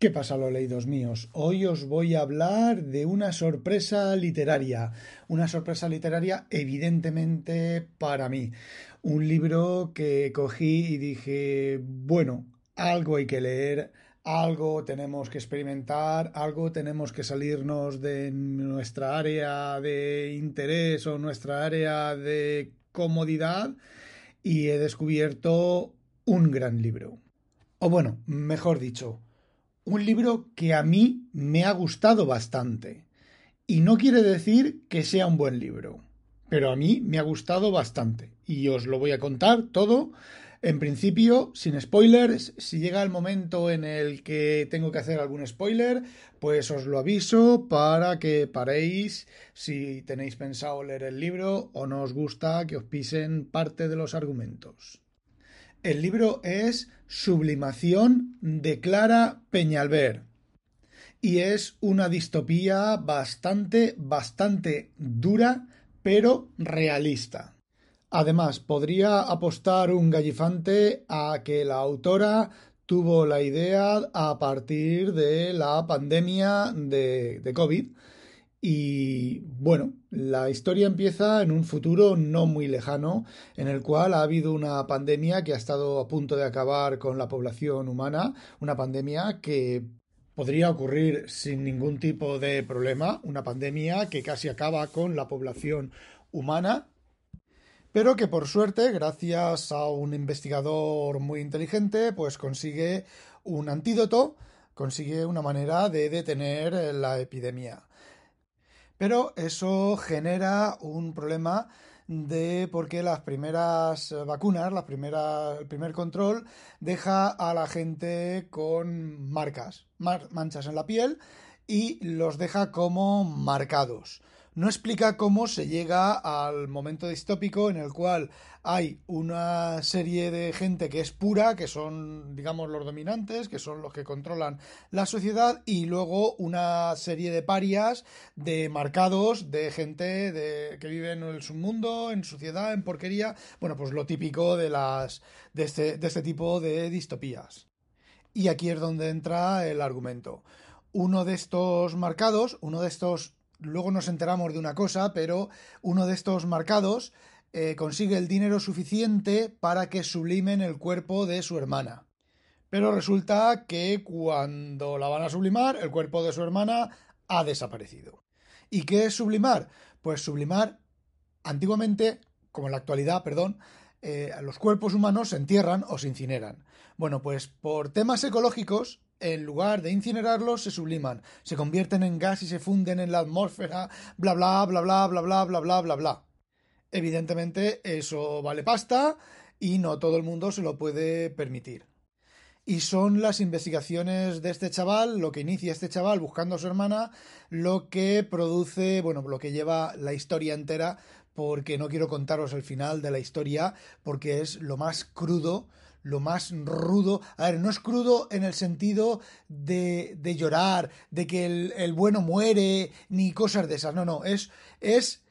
¿Qué pasa, los leídos míos? Hoy os voy a hablar de una sorpresa literaria. Una sorpresa literaria, evidentemente, para mí. Un libro que cogí y dije, bueno, algo hay que leer, algo tenemos que experimentar, algo tenemos que salirnos de nuestra área de interés o nuestra área de comodidad. Y he descubierto un gran libro. O bueno, mejor dicho, un libro que a mí me ha gustado bastante. Y no quiere decir que sea un buen libro, pero a mí me ha gustado bastante. Y os lo voy a contar todo. En principio, sin spoilers, si llega el momento en el que tengo que hacer algún spoiler, pues os lo aviso para que paréis si tenéis pensado leer el libro o no os gusta que os pisen parte de los argumentos. El libro es Sublimación de Clara Peñalver y es una distopía bastante, bastante dura, pero realista. Además, podría apostar un gallifante a que la autora tuvo la idea a partir de la pandemia de, de COVID y bueno, la historia empieza en un futuro no muy lejano, en el cual ha habido una pandemia que ha estado a punto de acabar con la población humana, una pandemia que podría ocurrir sin ningún tipo de problema, una pandemia que casi acaba con la población humana, pero que por suerte, gracias a un investigador muy inteligente, pues consigue un antídoto, consigue una manera de detener la epidemia. Pero eso genera un problema de porque las primeras vacunas, las primeras, el primer control, deja a la gente con marcas, manchas en la piel y los deja como marcados no explica cómo se llega al momento distópico en el cual hay una serie de gente que es pura, que son, digamos, los dominantes, que son los que controlan la sociedad, y luego una serie de parias, de marcados, de gente de, que vive en el submundo, en suciedad, en porquería, bueno, pues lo típico de, las, de, este, de este tipo de distopías. Y aquí es donde entra el argumento. Uno de estos marcados, uno de estos luego nos enteramos de una cosa, pero uno de estos marcados eh, consigue el dinero suficiente para que sublimen el cuerpo de su hermana. Pero resulta que cuando la van a sublimar, el cuerpo de su hermana ha desaparecido. ¿Y qué es sublimar? Pues sublimar, antiguamente, como en la actualidad, perdón, eh, los cuerpos humanos se entierran o se incineran. Bueno, pues por temas ecológicos, en lugar de incinerarlos, se subliman, se convierten en gas y se funden en la atmósfera, bla bla bla bla bla bla bla bla bla bla. Evidentemente, eso vale pasta y no todo el mundo se lo puede permitir. Y son las investigaciones de este chaval, lo que inicia este chaval buscando a su hermana, lo que produce, bueno, lo que lleva la historia entera, porque no quiero contaros el final de la historia, porque es lo más crudo lo más rudo. A ver, no es crudo en el sentido de, de llorar, de que el, bueno muere, ni cosas de esas. No, no, es. es.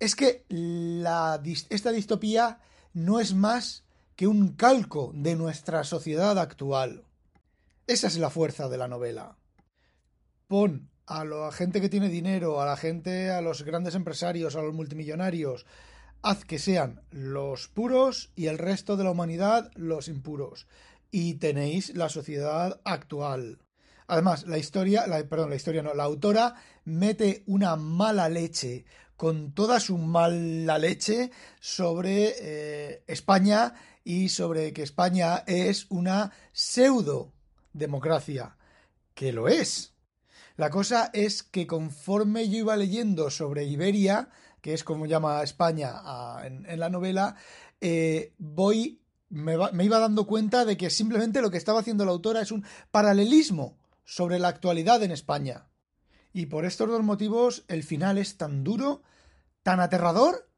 Es que la, esta distopía no es más que un calco de nuestra sociedad actual. Esa es la fuerza de la novela. Pon a la gente que tiene dinero, a la gente, a los grandes empresarios, a los multimillonarios, haz que sean los puros y el resto de la humanidad los impuros. Y tenéis la sociedad actual. Además, la historia, la, perdón, la historia no, la autora mete una mala leche con toda su mala leche sobre eh, España y sobre que España es una pseudo democracia, que lo es. La cosa es que conforme yo iba leyendo sobre Iberia, que es como llama España en, la novela, eh, voy me, me iba dando cuenta de que simplemente lo que estaba haciendo la autora es un paralelismo sobre la actualidad en España. Y por estos dos motivos el final es tan duro, tan aterrador,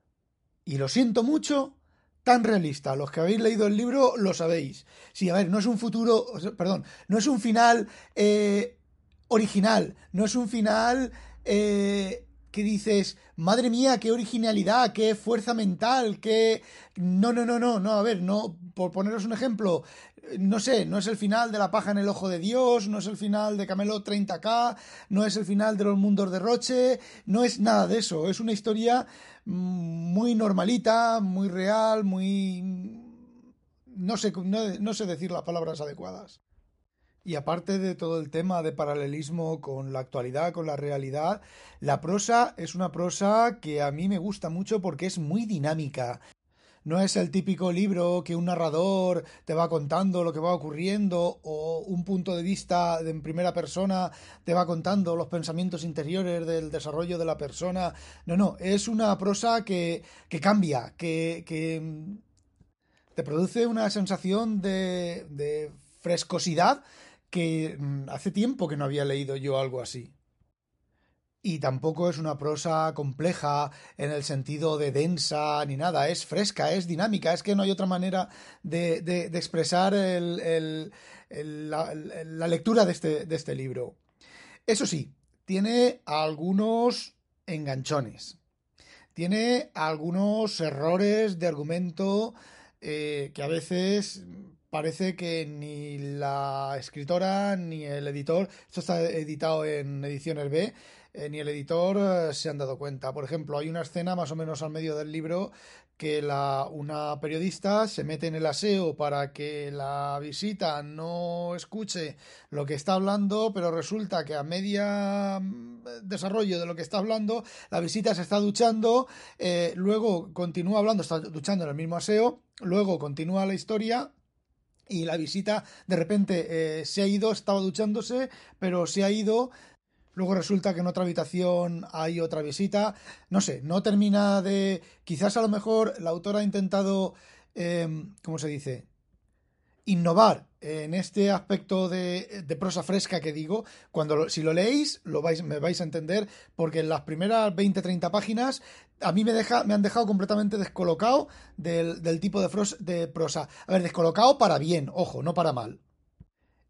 y lo siento mucho, tan realista. Los que habéis leído el libro lo sabéis. Sí, a ver, no es un futuro, perdón, no es un final eh, original, no es un final eh, que dices, madre mía, qué originalidad, qué fuerza mental, qué... No, no, no, no, no, a ver, no, por poneros un ejemplo, no sé, no es el final de La paja en el ojo de Dios, no es el final de Camelo 30K, no es el final de Los Mundos de Roche, no es nada de eso, es una historia muy normalita, muy real, muy... No sé, no, sé decir las palabras adecuadas. Y aparte de todo el tema de paralelismo con la actualidad, con la realidad, la prosa es una prosa que a mí me gusta mucho porque es muy dinámica. No es el típico libro que un narrador te va contando lo que va ocurriendo o un punto de vista en primera persona te va contando los pensamientos interiores del desarrollo de la persona. No, no, es una prosa que, que cambia, que, que mm, te produce una sensación de, de frescosidad que mm, hace tiempo que no había leído yo algo así. Y tampoco es una prosa compleja en el sentido de densa ni nada, es fresca, es dinámica, es que no hay otra manera de, de, expresar el, el, la, la, lectura de este, de este libro. Eso sí, tiene algunos enganchones, tiene algunos errores de argumento eh, que a veces parece que ni la escritora ni el editor, esto está editado en ediciones B, eh, ni el editor eh, se han dado cuenta. Por ejemplo, hay una escena más o menos al medio del libro que la, una periodista se mete en el aseo para que la visita no escuche lo que está hablando, pero resulta que a media mm, desarrollo de lo que está hablando, la visita se está duchando, eh, luego continúa hablando, está duchando en el mismo aseo, luego continúa la historia y la visita de repente se ha ido, estaba duchándose, pero se ha ido Luego resulta que en otra habitación hay otra visita. No sé, no termina de. Quizás a lo mejor la autora ha intentado. Em, ¿Cómo se dice? Innovar en este aspecto de, prosa fresca que digo. Cuando si lo leéis, lo vais, me vais a entender. Porque en las primeras 20-30 páginas. A mí me, deja, me han dejado completamente descolocado del, del tipo de, de prosa. A ver, descolocado para bien, ojo, no para mal.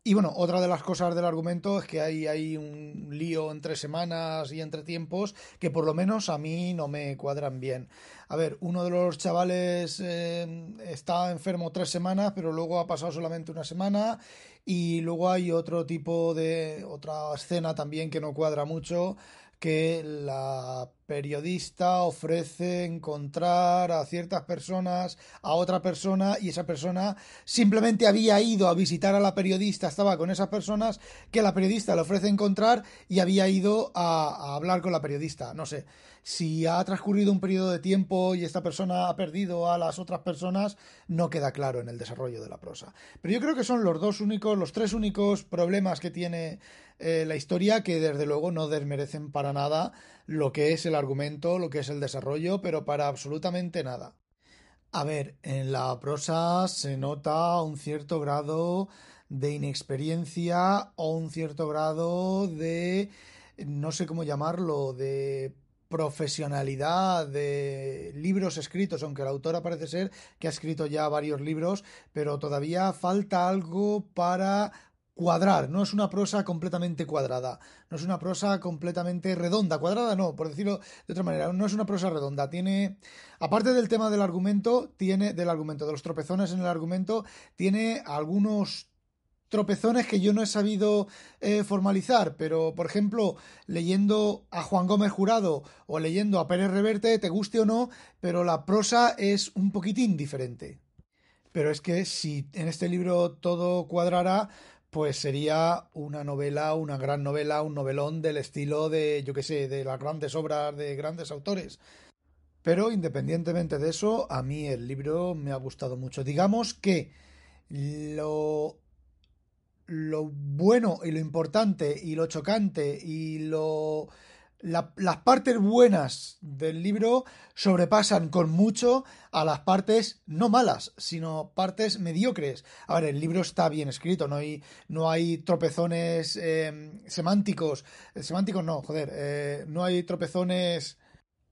Y bueno, otra de las cosas del argumento es que hay, un lío entre semanas y entre tiempos que por lo menos a mí no me cuadran bien. A ver, uno de los chavales eh, está enfermo tres semanas, pero luego ha pasado solamente una semana. Y luego hay otro tipo de. otra escena también que no cuadra mucho, que la periodista ofrece encontrar a ciertas personas, a otra persona, y esa persona simplemente había ido a visitar a la periodista, estaba con esas personas, que la periodista le ofrece encontrar y había ido a, hablar con la periodista. No sé, si ha transcurrido un periodo de tiempo y esta persona ha perdido a las otras personas, no queda claro en el desarrollo de la prosa. Pero yo creo que son los dos únicos, los tres únicos problemas que tiene eh, la historia que desde luego no desmerecen para nada lo que es el argumento, lo que es el desarrollo, pero para absolutamente nada. A ver, en la prosa se nota un cierto grado de inexperiencia o un cierto grado de, no sé cómo llamarlo, de profesionalidad de libros escritos, aunque la autora parece ser que ha escrito ya varios libros, pero todavía falta algo para cuadrar, no es una prosa completamente cuadrada, no es una prosa completamente redonda, cuadrada no, por decirlo de otra manera, no es una prosa redonda, tiene, aparte del tema del argumento, tiene, del argumento, de los tropezones en el argumento, tiene algunos tropezones que yo no he sabido eh, formalizar, pero por ejemplo, leyendo a Juan Gómez Jurado o leyendo a Pérez Reverte, te guste o no, pero la prosa es un poquitín diferente. Pero es que si en este libro todo cuadrará, pues sería una novela, una gran novela, un novelón del estilo de, yo qué sé, de las grandes obras de grandes autores. Pero independientemente de eso, a mí el libro me ha gustado mucho. Digamos que lo, lo bueno y lo importante y lo chocante y lo las partes buenas del libro sobrepasan con mucho a las partes no malas, sino partes mediocres. A ver, el libro está bien escrito, no hay, no hay tropezones em, semánticos. Semánticos no, joder, eh, no hay tropezones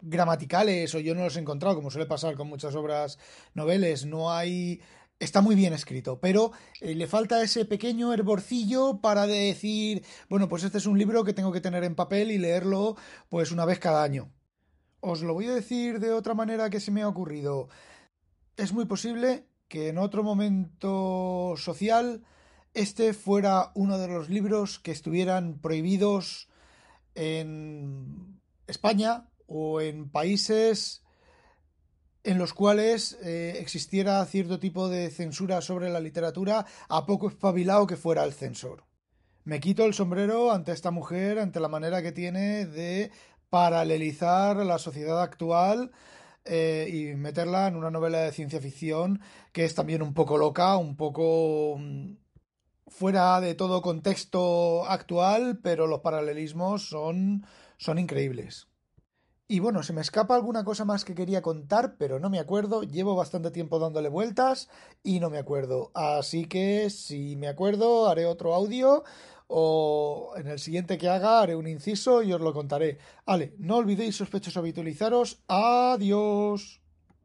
gramaticales o yo no los he encontrado, como suele pasar con muchas obras noveles, no hay está muy bien escrito, pero eh, le falta ese pequeño hervorcillo para decir, bueno, pues este es un libro que tengo que tener en papel y leerlo pues una vez cada año. Os lo voy a decir de otra manera que se me ha ocurrido. Es muy posible que en otro momento social este fuera uno de los libros que estuvieran prohibidos en España o en países en los cuales eh, existiera cierto tipo de censura sobre la literatura, a poco espabilado que fuera el censor. Me quito el sombrero ante esta mujer, ante la manera que tiene de paralelizar la sociedad actual eh, y meterla en una novela de ciencia ficción que es también un poco loca, un poco mm, fuera de todo contexto actual, pero los paralelismos son, son increíbles. Y bueno, se me escapa alguna cosa más que quería contar, pero no me acuerdo. Llevo bastante tiempo dándole vueltas y no me acuerdo. Así que si me acuerdo, haré otro audio o en el siguiente que haga haré un inciso y os lo contaré. Vale, no olvidéis sospechosos habitualizaros. Adiós.